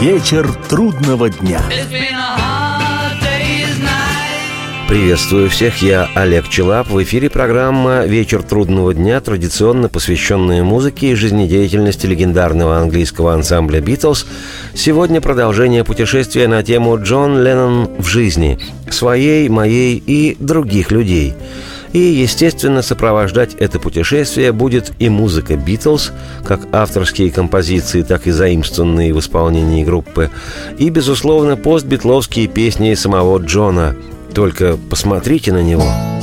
Вечер трудного дня. Приветствую всех, я Олег Челап. В эфире программа «Вечер трудного дня», традиционно посвященная музыке и жизнедеятельности легендарного английского ансамбля «Битлз». Сегодня продолжение путешествия на тему «Джон Леннон в жизни» своей, моей и других людей – и, естественно, сопровождать это путешествие будет и музыка «Битлз», как авторские композиции, так и заимствованные в исполнении группы, и, безусловно, постбитловские песни самого Джона. Только посмотрите на него.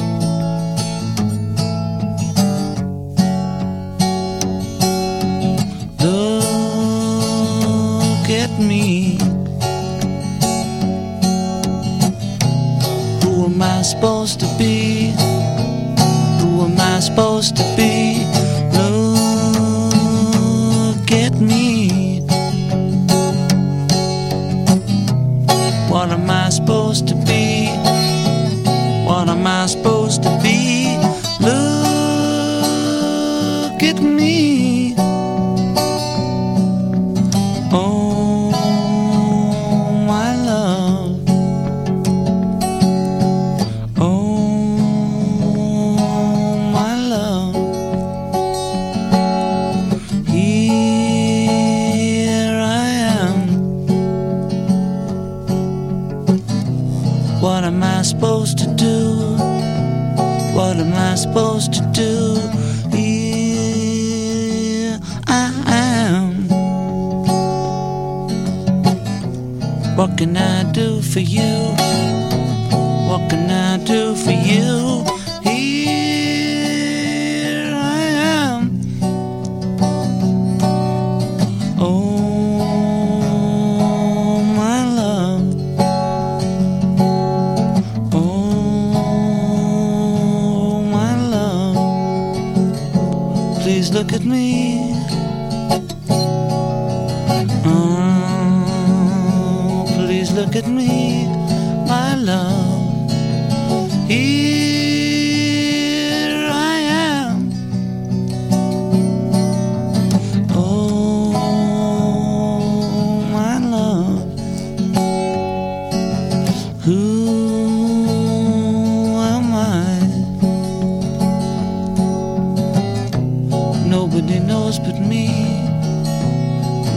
Nobody knows but me.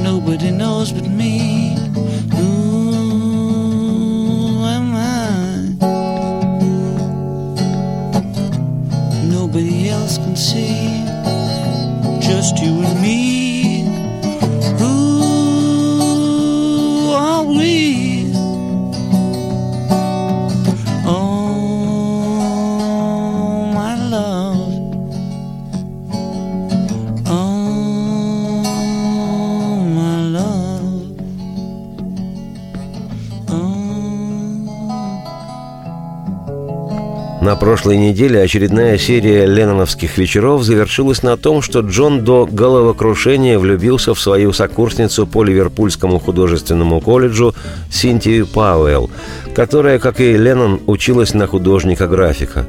Nobody knows but me. Who am I? Nobody else can see. На прошлой неделе очередная серия ленноновских вечеров завершилась на том, что Джон до головокрушения влюбился в свою сокурсницу по Ливерпульскому художественному колледжу Синтию Пауэлл, которая, как и Леннон, училась на художника-графика.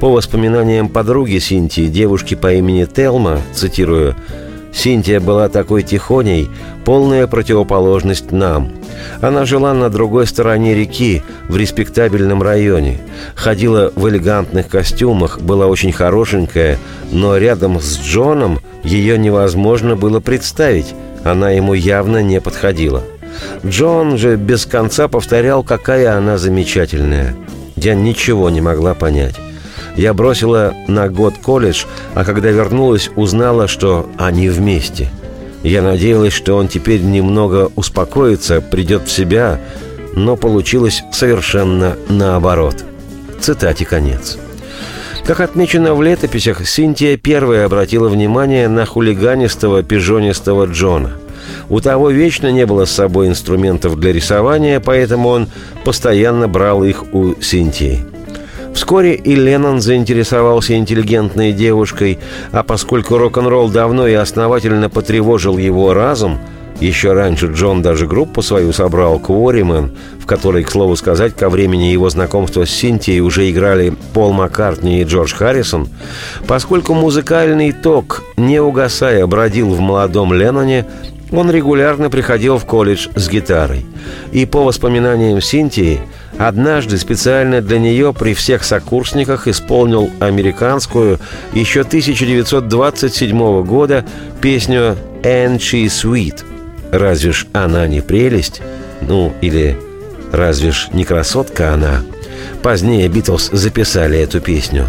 По воспоминаниям подруги Синтии, девушки по имени Телма, цитирую, Синтия была такой тихоней, полная противоположность нам. Она жила на другой стороне реки, в респектабельном районе. Ходила в элегантных костюмах, была очень хорошенькая, но рядом с Джоном ее невозможно было представить. Она ему явно не подходила. Джон же без конца повторял, какая она замечательная. Я ничего не могла понять. Я бросила на год колледж, а когда вернулась, узнала, что они вместе. Я надеялась, что он теперь немного успокоится, придет в себя, но получилось совершенно наоборот. Цитате конец. Как отмечено в летописях, Синтия первая обратила внимание на хулиганистого пижонистого Джона. У того вечно не было с собой инструментов для рисования, поэтому он постоянно брал их у Синтии. Вскоре и Леннон заинтересовался интеллигентной девушкой, а поскольку рок-н-ролл давно и основательно потревожил его разум, еще раньше Джон даже группу свою собрал «Кворимен», в которой, к слову сказать, ко времени его знакомства с Синтией уже играли Пол Маккартни и Джордж Харрисон, поскольку музыкальный ток, не угасая, бродил в молодом Ленноне, Он регулярно приходил в колледж с гитарой. И по воспоминаниям Синтии, однажды специально для нее при всех сокурсниках исполнил американскую еще 1927 года песню «And She Sweet». «Разве ж она не прелесть?» Ну, или «Разве ж не красотка она?» Позднее Битлз записали эту песню.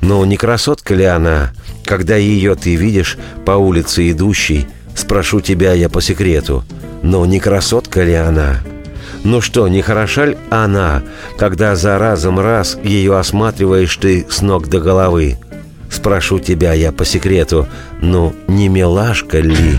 Но не красотка ли она, когда ее ты видишь по улице идущей – Спрошу тебя я по секрету, но не красотка ли она? Ну что, не хороша ли она, когда за разом раз ее осматриваешь ты с ног до головы? Спрошу тебя я по секрету, ну не милашка ли?»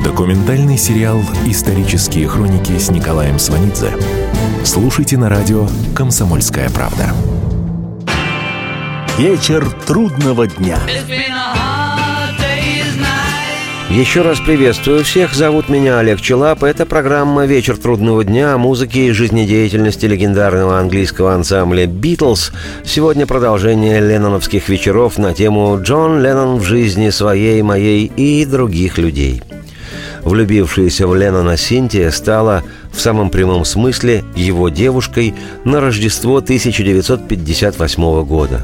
Документальный сериал «Исторические хроники» с Николаем Сванидзе. Слушайте на радио «Комсомольская правда». Вечер трудного дня. Еще раз приветствую всех. Зовут меня Олег Челап. Это программа «Вечер трудного дня» о музыке и жизнедеятельности легендарного английского ансамбля «Битлз». Сегодня продолжение ленноновских вечеров на тему «Джон Леннон в жизни своей, моей и других людей». Влюбившаяся в Леннона Синтия стала в самом прямом смысле его девушкой на Рождество 1958 года.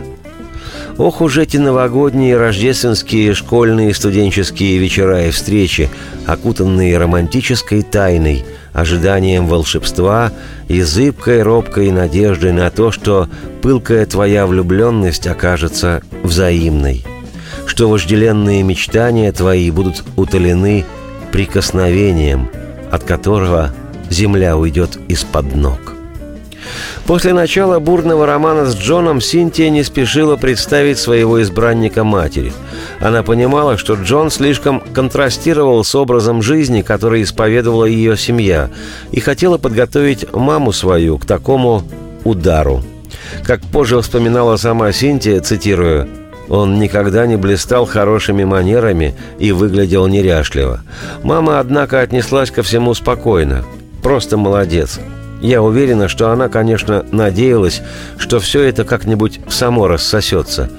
Ох уж эти новогодние, рождественские, школьные, студенческие вечера и встречи, окутанные романтической тайной, ожиданием волшебства и зыбкой, робкой надеждой на то, что пылкая твоя влюбленность окажется взаимной, что вожделенные мечтания твои будут утолены прикосновением, от которого земля уйдет из-под ног. После начала бурного романа с Джоном Синтия не спешила представить своего избранника матери. Она понимала, что Джон слишком контрастировал с образом жизни, который исповедовала ее семья, и хотела подготовить маму свою к такому удару. Как позже вспоминала сама Синтия, цитирую, он никогда не блистал хорошими манерами и выглядел неряшливо. Мама, однако, отнеслась ко всему спокойно. Просто молодец. Я уверена, что она, конечно, надеялась, что все это как-нибудь само рассосется.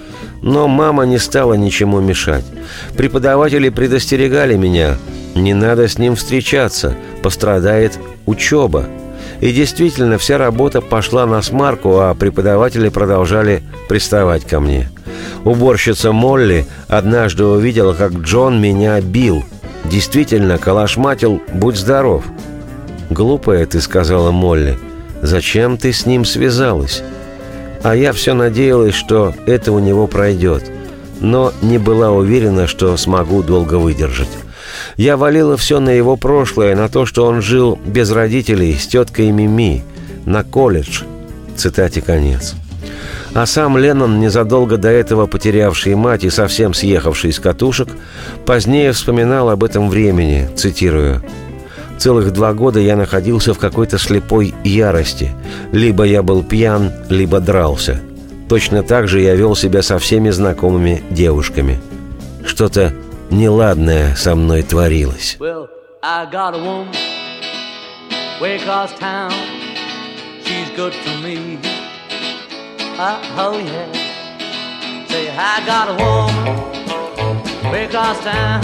Но мама не стала ничему мешать. Преподаватели предостерегали меня. Не надо с ним встречаться, пострадает учеба. И действительно, вся работа пошла на смарку, а преподаватели продолжали приставать ко мне. Уборщица Молли однажды увидела, как Джон меня бил. Действительно, калашматил «Будь здоров». «Глупая ты», — сказала Молли. «Зачем ты с ним связалась?» А я все надеялась, что это у него пройдет, но не была уверена, что смогу долго выдержать. Я валила все на его прошлое, на то, что он жил без родителей с теткой Мими, на колледж. Цитате конец. А сам Леннон, незадолго до этого потерявший мать и совсем съехавший с катушек, позднее вспоминал об этом времени, цитирую – Целых два года я находился в какой-то слепой ярости. Либо я был пьян, либо дрался. Точно так же я вел себя со всеми знакомыми девушками. Что-то неладное со мной творилось. Well. She's good to me. Uh, oh yeah. Say, I got a woman across town.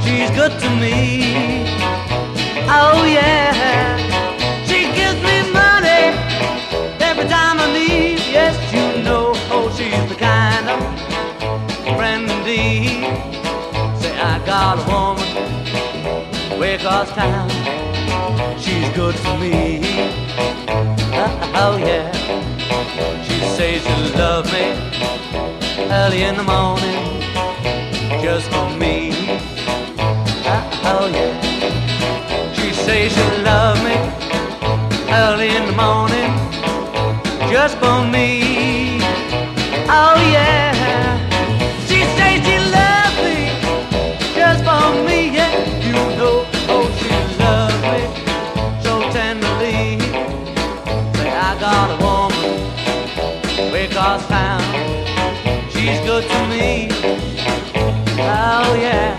She's good to me. Oh yeah, she gives me money every time I leave. Yes, you know, oh she's the kind of friend indeed. Say I got a woman across town. She's good for me. Oh yeah, she says she loves me early in the morning just for me. Ah, oh yeah say she love me early in the morning just for me. Oh yeah, good to me. Oh yeah.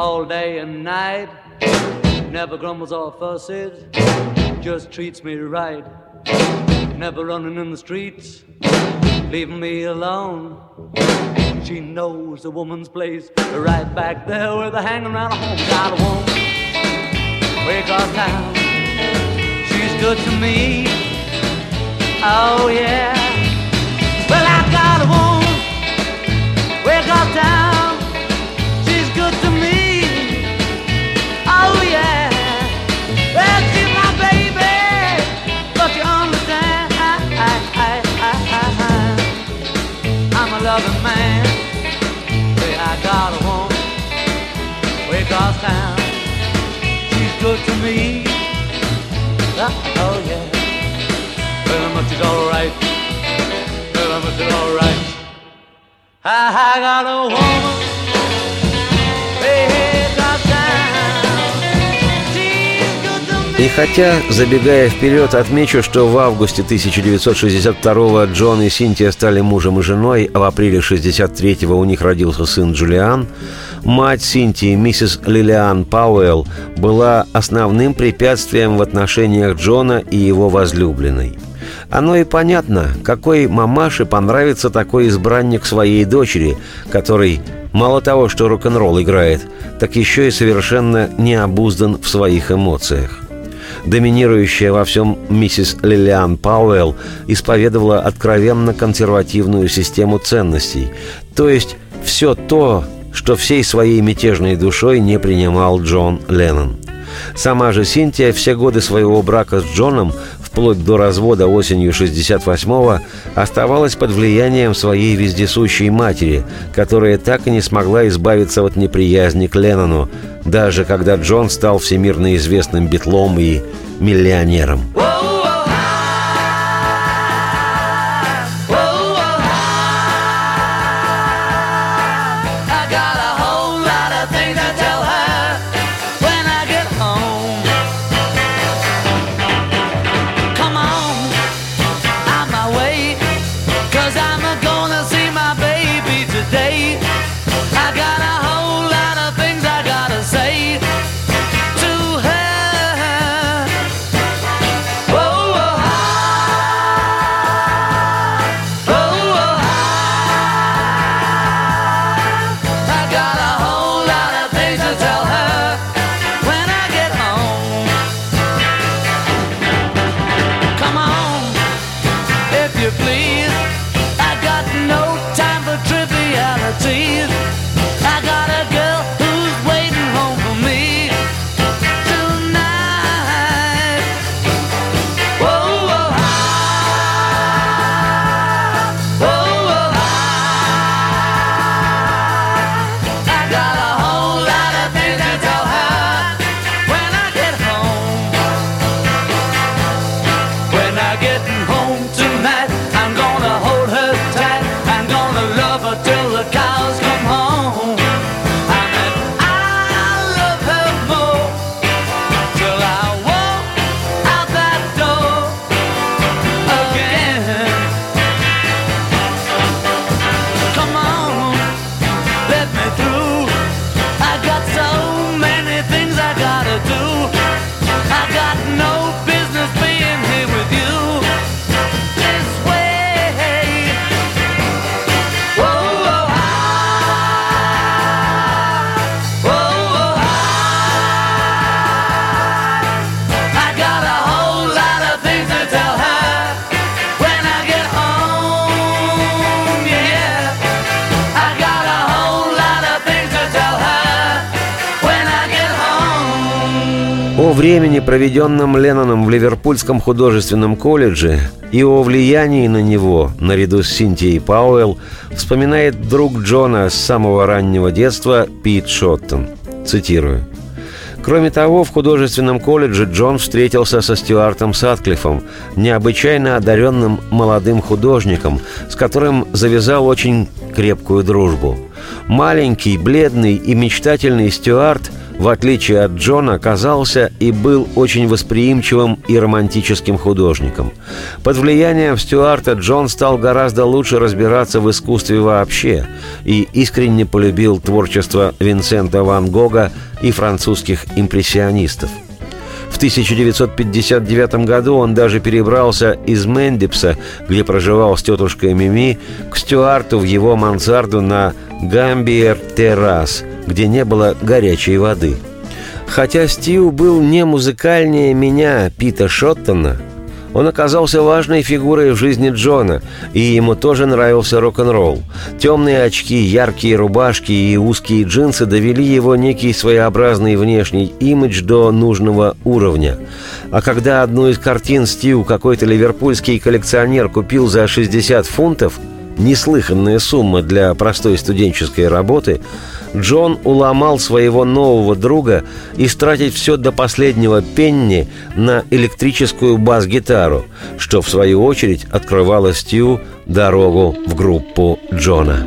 all day and night. Never grumbles or fusses, just treats me right. Never running in the streets, leaving me alone. She knows a woman's place, right back there where they're hanging around home. Got a woman, way across town. She's good to me. Oh yeah. Well, I got a woman, town. Loving man. Say I got a woman way across town. She's good to me. Oh yeah. Well, how much alright. Well, how much alright. I, I got a woman. И хотя, забегая вперед, отмечу, что в августе 1962-го Джон и Синтия стали мужем и женой, а в апреле 63-го у них родился сын Джулиан, мать Синтии, миссис Лилиан Пауэлл, была основным препятствием в отношениях Джона и его возлюбленной. Оно и понятно, какой мамаше понравится такой избранник своей дочери, который мало того, что рок-н-ролл играет, так еще и совершенно не обуздан в своих эмоциях. Доминирующая во всем миссис Лилиан Пауэлл исповедовала откровенно консервативную систему ценностей, то есть все то, что всей своей мятежной душой не принимал Джон Леннон. Сама же Синтия все годы своего брака с Джоном вплоть до развода осенью 68-го, оставалась под влиянием своей вездесущей матери, которая так и не смогла избавиться от неприязни к Леннону, даже когда Джон стал всемирно известным битлом и миллионером. I времени, проведенном Ленноном в Ливерпульском художественном колледже, и о влиянии на него, наряду с Синтией Пауэлл, вспоминает друг Джона с самого раннего детства Пит Шоттон. Цитирую. Кроме того, в художественном колледже Джон встретился со Стюартом Сатклиффом, необычайно одаренным молодым художником, с которым завязал очень крепкую дружбу. Маленький, бледный и мечтательный Стюарт, в отличие от Джона, казался и был очень восприимчивым и романтическим художником. Под влиянием Стюарта Джон стал гораздо лучше разбираться в искусстве вообще и искренне полюбил творчество Винсента Ван Гога и французских импрессионистов. В 1959 году он даже перебрался из Мендипса, где проживал с тетушкой Мими, к Стюарту в его мансарду на Гамбиер Террас, где не было горячей воды. Хотя Стью был не музыкальнее меня, Пита Шоттона, он оказался важной фигурой в жизни Джона, и ему тоже нравился рок-н-ролл. Темные очки, яркие рубашки и узкие джинсы довели его некий своеобразный внешний имидж до нужного уровня. А когда одну из картин Стью какой-то ливерпульский коллекционер купил за 60 фунтов, неслыханная сумма для простой студенческой работы, Джон уломал своего нового друга истратить все до последнего пенни на электрическую бас-гитару, что в свою очередь открывало Стью дорогу в группу Джона.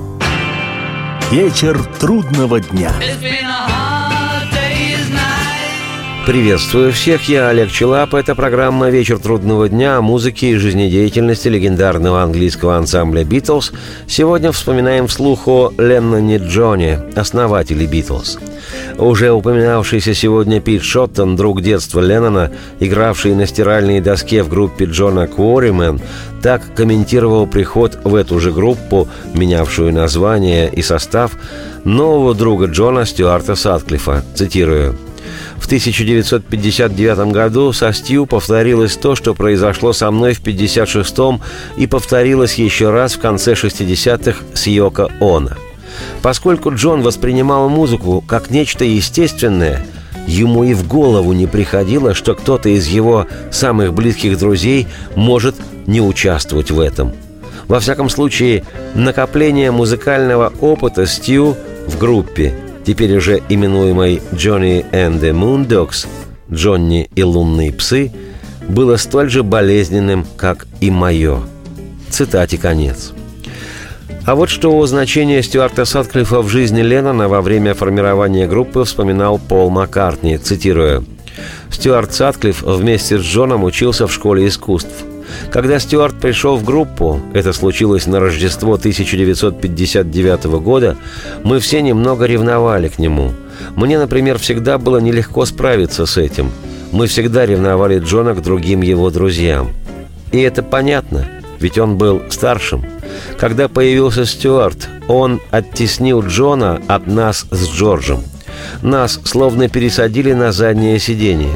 Вечер трудного дня. Приветствую всех, я Олег Челап. Это программа «Вечер трудного дня» о музыке и жизнедеятельности легендарного английского ансамбля «Битлз». Сегодня вспоминаем вслух о Ленноне Джоне, основателе «Битлз». Уже упоминавшийся сегодня Пит Шоттон, друг детства Леннона, игравший на стиральной доске в группе Джона Куоримен, так комментировал приход в эту же группу, менявшую название и состав, нового друга Джона Стюарта Сатклифа. Цитирую. В 1959 году со Стью повторилось то, что произошло со мной в 56-м и повторилось еще раз в конце 60-х с Йоко Оно. Поскольку Джон воспринимал музыку как нечто естественное, ему и в голову не приходило, что кто-то из его самых близких друзей может не участвовать в этом. Во всяком случае, накопление музыкального опыта Стью в группе, теперь уже именуемой «Johnny and the Moondogs», «Джонни и лунные псы», было столь же болезненным, как и мое. Цитате конец. А вот что о значении Стюарта Сатклифа в жизни Леннона во время формирования группы вспоминал Пол Маккартни, цитируя. Стюарт Сатклифф вместе с Джоном учился в школе искусств. Когда Стюарт пришел в группу, это случилось на Рождество 1959 года, мы все немного ревновали к нему. Мне, например, всегда было нелегко справиться с этим. Мы всегда ревновали Джона к другим его друзьям. И это понятно – ведь он был старшим. Когда появился Стюарт, он оттеснил Джона от нас с Джорджем. Нас словно пересадили на заднее сиденье.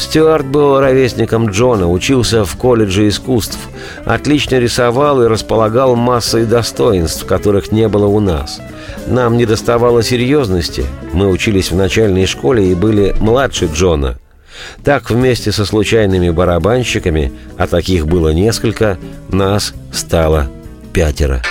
Стюарт был ровесником Джона, учился в колледже искусств, отлично рисовал и располагал массой достоинств, которых не было у нас. Нам не доставало серьезности, мы учились в начальной школе и были младше Джона. Так вместе со случайными барабанщиками, а таких было несколько, нас стало пятеро.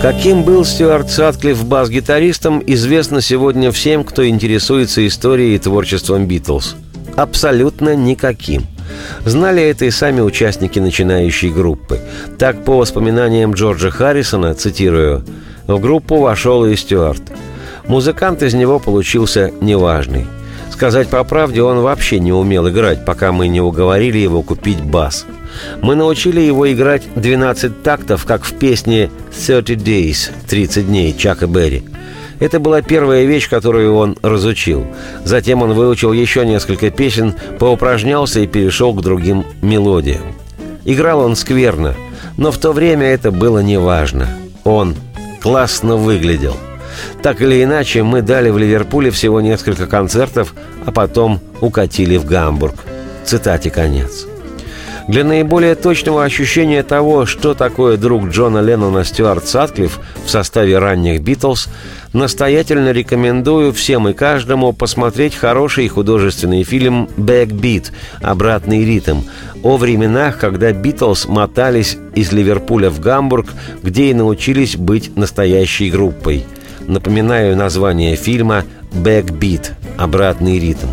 Каким был Стюарт Сатклифф бас-гитаристом, известно сегодня всем, кто интересуется историей и творчеством Битлз. Абсолютно никаким. Знали это и сами участники начинающей группы. Так, по воспоминаниям Джорджа Харрисона, цитирую, «В группу вошел и Стюарт. Музыкант из него получился неважный. Сказать по правде, он вообще не умел играть, пока мы не уговорили его купить бас. Мы научили его играть 12 тактов, как в песне «30 Days» – «30 дней» Чака Берри. Это была первая вещь, которую он разучил. Затем он выучил еще несколько песен, поупражнялся и перешел к другим мелодиям. Играл он скверно, но в то время это было неважно. Он классно выглядел – так или иначе, мы дали в Ливерпуле всего несколько концертов, а потом укатили в Гамбург. Цитате конец. Для наиболее точного ощущения того, что такое друг Джона Леннона Стюарт Сатклифф в составе ранних «Битлз», настоятельно рекомендую всем и каждому посмотреть хороший художественный фильм «Backbeat» «Обратный ритм» о временах, когда «Битлз» мотались из Ливерпуля в Гамбург, где и научились быть настоящей группой – Напоминаю название фильма «Backbeat» – «Обратный ритм».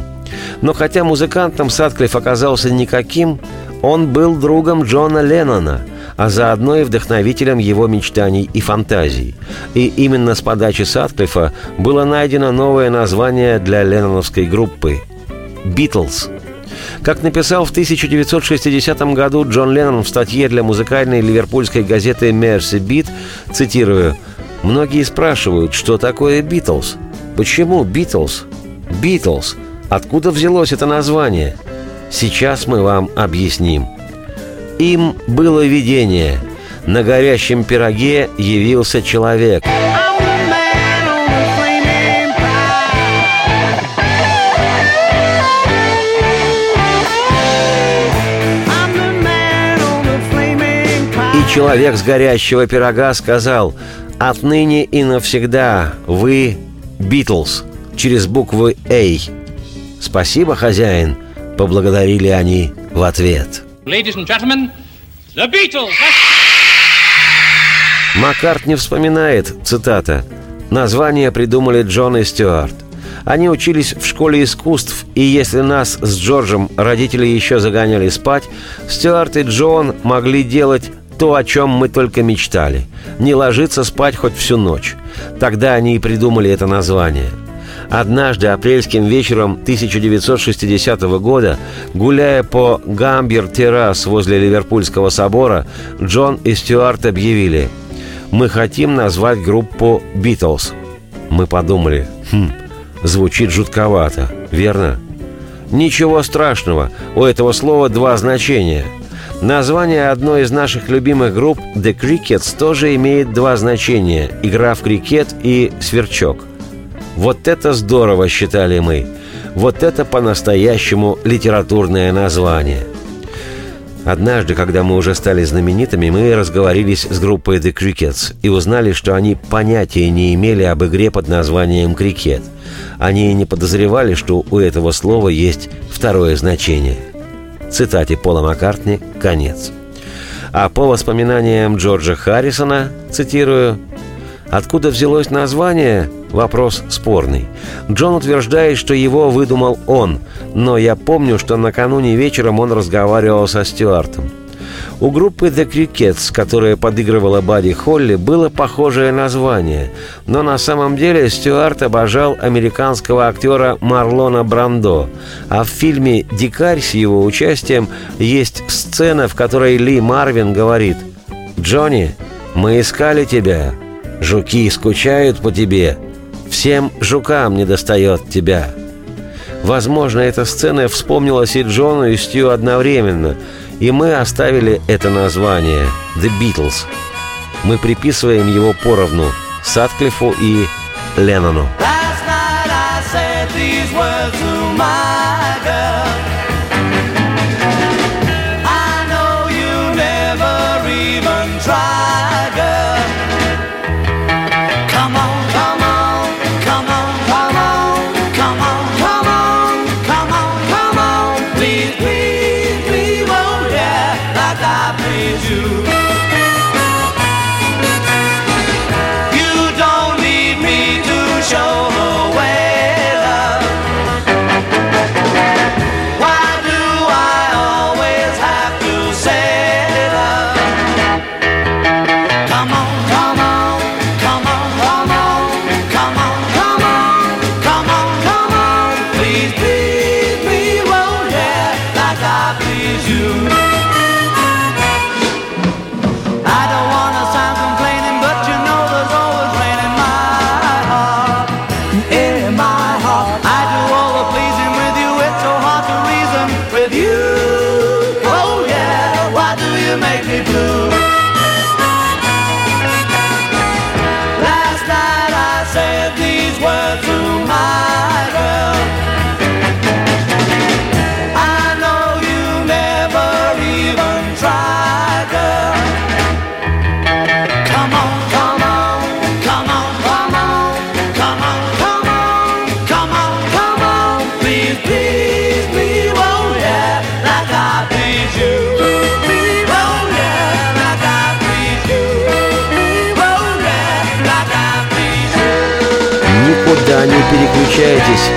Но хотя музыкантом Сатклифф оказался никаким, он был другом Джона Леннона, а заодно и вдохновителем его мечтаний и фантазий. И именно с подачи Сатклиффа было найдено новое название для ленноновской группы – «Битлз». Как написал в 1960 году Джон Леннон в статье для музыкальной ливерпульской газеты «Mersey Beat», цитирую – Многие спрашивают, что такое Битлз? Почему Битлз? Битлз. Откуда взялось это название? Сейчас мы вам объясним. Им было видение. На горящем пироге явился человек. И человек с горящего пирога сказал, «Отныне и навсегда вы Битлз» через буквы «Эй». «Спасибо, хозяин», поблагодарили они в ответ. Маккарт не вспоминает, цитата, «Название придумали Джон и Стюарт. Они учились в школе искусств, и если нас с Джорджем родители еще загоняли спать, Стюарт и Джон могли делать то, о чем мы только мечтали. Не ложиться спать хоть всю ночь. Тогда они и придумали это название. Однажды апрельским вечером 1960 года, гуляя по Гамбер-террас возле Ливерпульского собора, Джон и Стюарт объявили «Мы хотим назвать группу «Битлз». Мы подумали, хм, звучит жутковато, верно? Ничего страшного, у этого слова два значения. Название одной из наших любимых групп The Crickets тоже имеет два значения – игра в крикет и сверчок. Вот это здорово, считали мы. Вот это по-настоящему литературное название. Однажды, когда мы уже стали знаменитыми, мы разговорились с группой The Crickets и узнали, что они понятия не имели об игре под названием «крикет». Они не подозревали, что у этого слова есть второе значение. Цитате Пола Маккартни «Конец». А по воспоминаниям Джорджа Харрисона, цитирую, Откуда взялось название? Вопрос спорный. Джон утверждает, что его выдумал он, но я помню, что накануне вечером он разговаривал со Стюартом. У группы The Crickets, которая подыгрывала Бадди Холли, было похожее название, но на самом деле Стюарт обожал американского актера Марлона Брандо, а в фильме «Дикарь» с его участием есть сцена, в которой Ли Марвин говорит «Джонни, мы искали тебя, Жуки скучают по тебе. Всем жукам не достает тебя. Возможно, эта сцена вспомнилась и Джону, и Стю одновременно, и мы оставили это название «The Beatles». Мы приписываем его поровну Сатклифу и Леннону. Last night I said these words переключайтесь.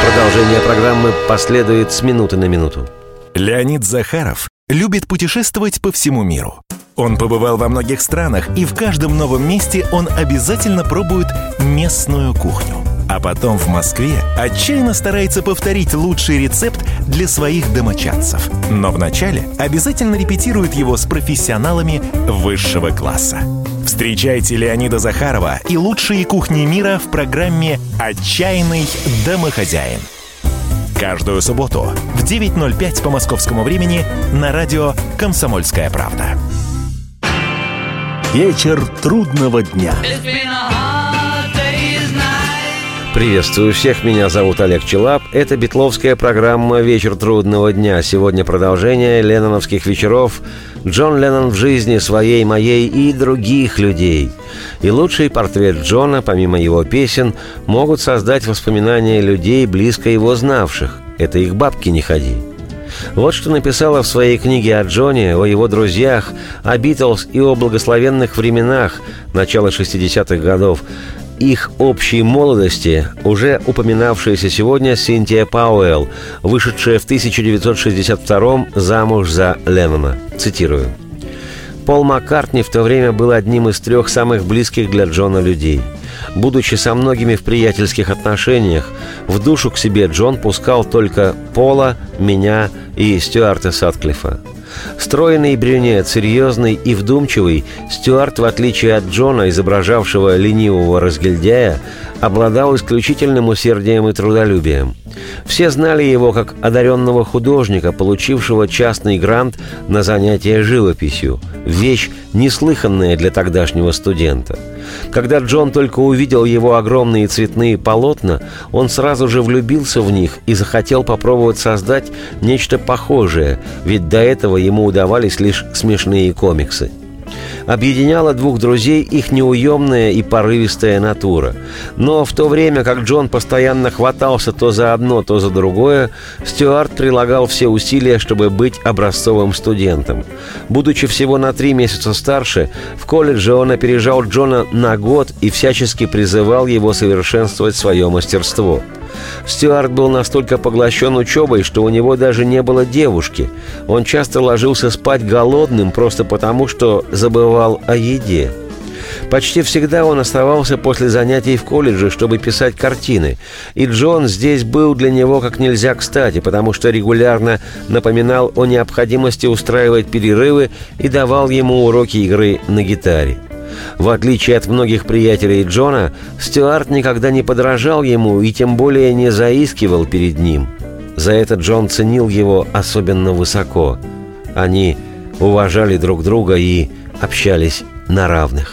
Продолжение программы последует с минуты на минуту. Леонид Захаров любит путешествовать по всему миру. Он побывал во многих странах, и в каждом новом месте он обязательно пробует местную кухню. А потом в Москве отчаянно старается повторить лучший рецепт для своих домочадцев. Но вначале обязательно репетирует его с профессионалами высшего класса. Встречайте Леонида Захарова и лучшие кухни мира в программе «Отчаянный домохозяин». Каждую субботу в 9.05 по московскому времени на радио «Комсомольская правда». Вечер трудного дня. Приветствую всех, меня зовут Олег Челап. Это битловская программа «Вечер трудного дня». Сегодня продолжение ленноновских вечеров «Джон Леннон в жизни своей, моей и других людей». И лучший портрет Джона, помимо его песен, могут создать воспоминания людей, близко его знавших. Это их бабки не ходи. Вот что написала в своей книге о Джоне, о его друзьях, о Битлз и о благословенных временах начала 60-х годов их общей молодости уже упоминавшаяся сегодня Синтия Пауэлл, вышедшая в 1962 замуж за Леннона. Цитирую. Пол Маккартни в то время был одним из трех самых близких для Джона людей. Будучи со многими в приятельских отношениях, в душу к себе Джон пускал только Пола, меня и Стюарта Сатклифа. Стройный брюнет, серьезный и вдумчивый, Стюарт, в отличие от Джона, изображавшего ленивого разгильдяя, обладал исключительным усердием и трудолюбием. Все знали его как одаренного художника, получившего частный грант на занятие живописью, вещь неслыханная для тогдашнего студента. Когда Джон только увидел его огромные цветные полотна, он сразу же влюбился в них и захотел попробовать создать нечто похожее, ведь до этого ему удавались лишь смешные комиксы – Объединяла двух друзей их неуемная и порывистая натура. Но в то время, как Джон постоянно хватался то за одно, то за другое, Стюарт прилагал все усилия, чтобы быть образцовым студентом. Будучи всего на три месяца старше, в колледже он опережал Джона на год и всячески призывал его совершенствовать свое мастерство – Стюарт был настолько поглощен учебой, что у него даже не было девушки. Он часто ложился спать голодным просто потому, что забывал о еде. Почти всегда он оставался после занятий в колледже, чтобы писать картины. И Джон здесь был для него как нельзя кстати, потому что регулярно напоминал о необходимости устраивать перерывы и давал ему уроки игры на гитаре. В отличие от многих приятелей Джона, Стюарт никогда не подражал ему и тем более не заискивал перед ним. За это Джон ценил его особенно высоко. Они уважали друг друга и общались на равных.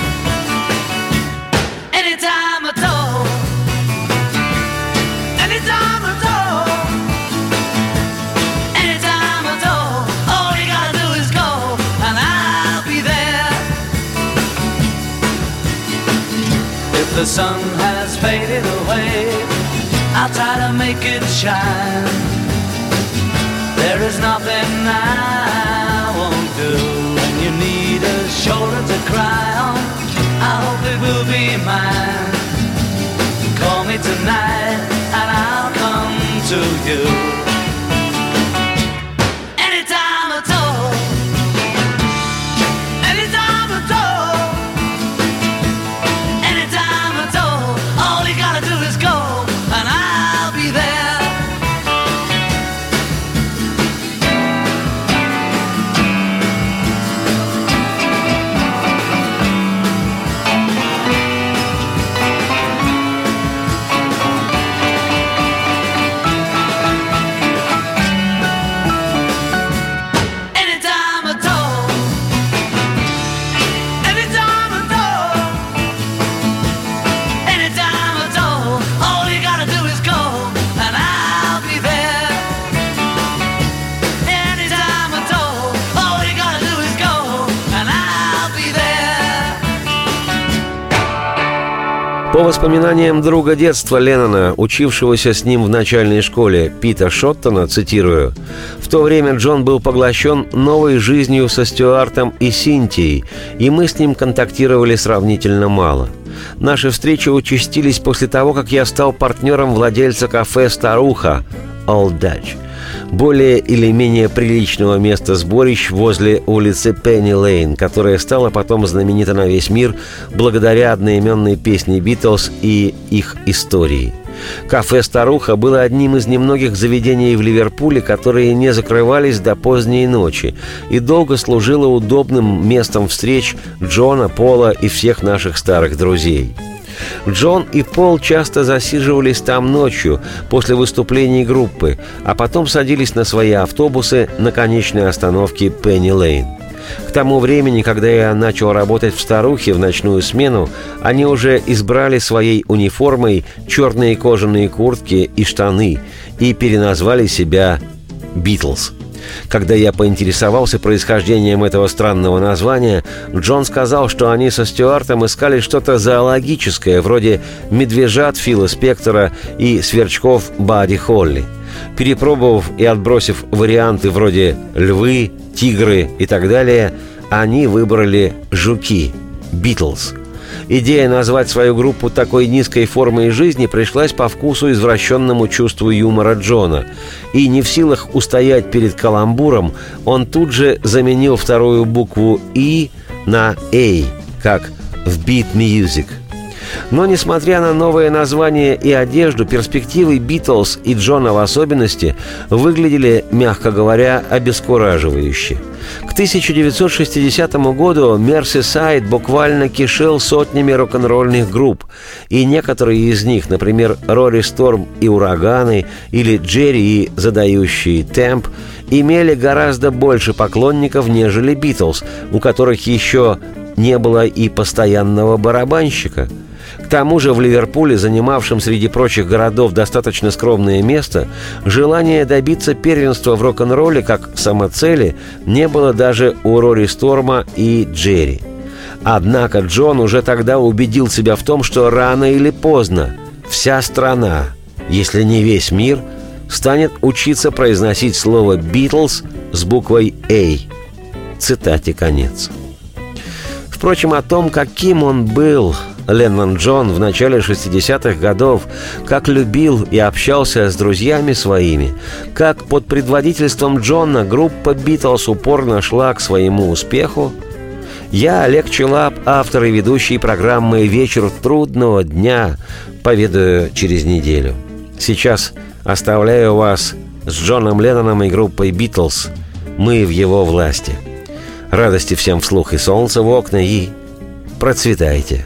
The sun has faded away, I'll try to make it shine. There is nothing I won't do when you need a shoulder to cry on. I hope it will be mine. Call me tonight and I'll come to you. По воспоминаниям друга детства Леннона, учившегося с ним в начальной школе Пита Шоттона, цитирую, «В то время Джон был поглощен новой жизнью со Стюартом и Синтией, и мы с ним контактировали сравнительно мало. Наши встречи участились после того, как я стал партнером владельца кафе «Старуха» All Dutch. Более или менее приличного места сборищ возле улицы Пенни Лейн, которая стала потом знаменита на весь мир благодаря одноименной песне «Битлз» и их истории. Кафе «Старуха» было одним из немногих заведений в Ливерпуле, которые не закрывались до поздней ночи и долго служило удобным местом встреч Джона, Пола и всех наших старых друзей – Джон и Пол часто засиживались там ночью после выступлений группы, а потом садились на свои автобусы на конечной остановке Пенни Лейн. К тому времени, когда я начал работать в «Старухе» в ночную смену, они уже избрали своей униформой черные кожаные куртки и штаны и переназвали себя «Битлз». Когда я поинтересовался происхождением этого странного названия, Джон сказал, что они со Стюартом искали что-то зоологическое, вроде медвежат Фила Спектора и сверчков Бади Холли. Перепробовав и отбросив варианты вроде львы, тигры и так далее, они выбрали жуки – «Битлз». Идея назвать свою группу такой низкой формой жизни пришлась по вкусу извращенному чувству юмора Джона. И не в силах устоять перед каламбуром, он тут же заменил вторую букву «и» на «эй», как в «Beat Music». Но, несмотря на новое название и одежду, перспективы Битлз и Джона в особенности выглядели, мягко говоря, обескураживающе. К 1960 году Мерсисайд буквально кишел сотнями рок-н-ролльных групп, и некоторые из них, например, Рори Сторм и Ураганы, или Джерри и Задающий Темп, имели гораздо больше поклонников, нежели Битлз, у которых еще не было и постоянного барабанщика – тому же в Ливерпуле, занимавшем среди прочих городов достаточно скромное место, желание добиться первенства в рок-н-ролле как самоцели не было даже у Рори Сторма и Джерри. Однако Джон уже тогда убедил себя в том, что рано или поздно вся страна, если не весь мир, станет учиться произносить слово «Битлз» с буквой «А». Цитате конец. Впрочем, о том, каким он был, Леннон Джон в начале 60-х годов, как любил и общался с друзьями своими, как под предводительством Джона группа «Битлз» упорно шла к своему успеху, я, Олег Челап, автор и ведущий программы «Вечер трудного дня», поведаю через неделю. Сейчас оставляю вас с Джоном Ленноном и группой «Битлз». Мы в его власти. Радости всем вслух и солнца в окна и процветайте.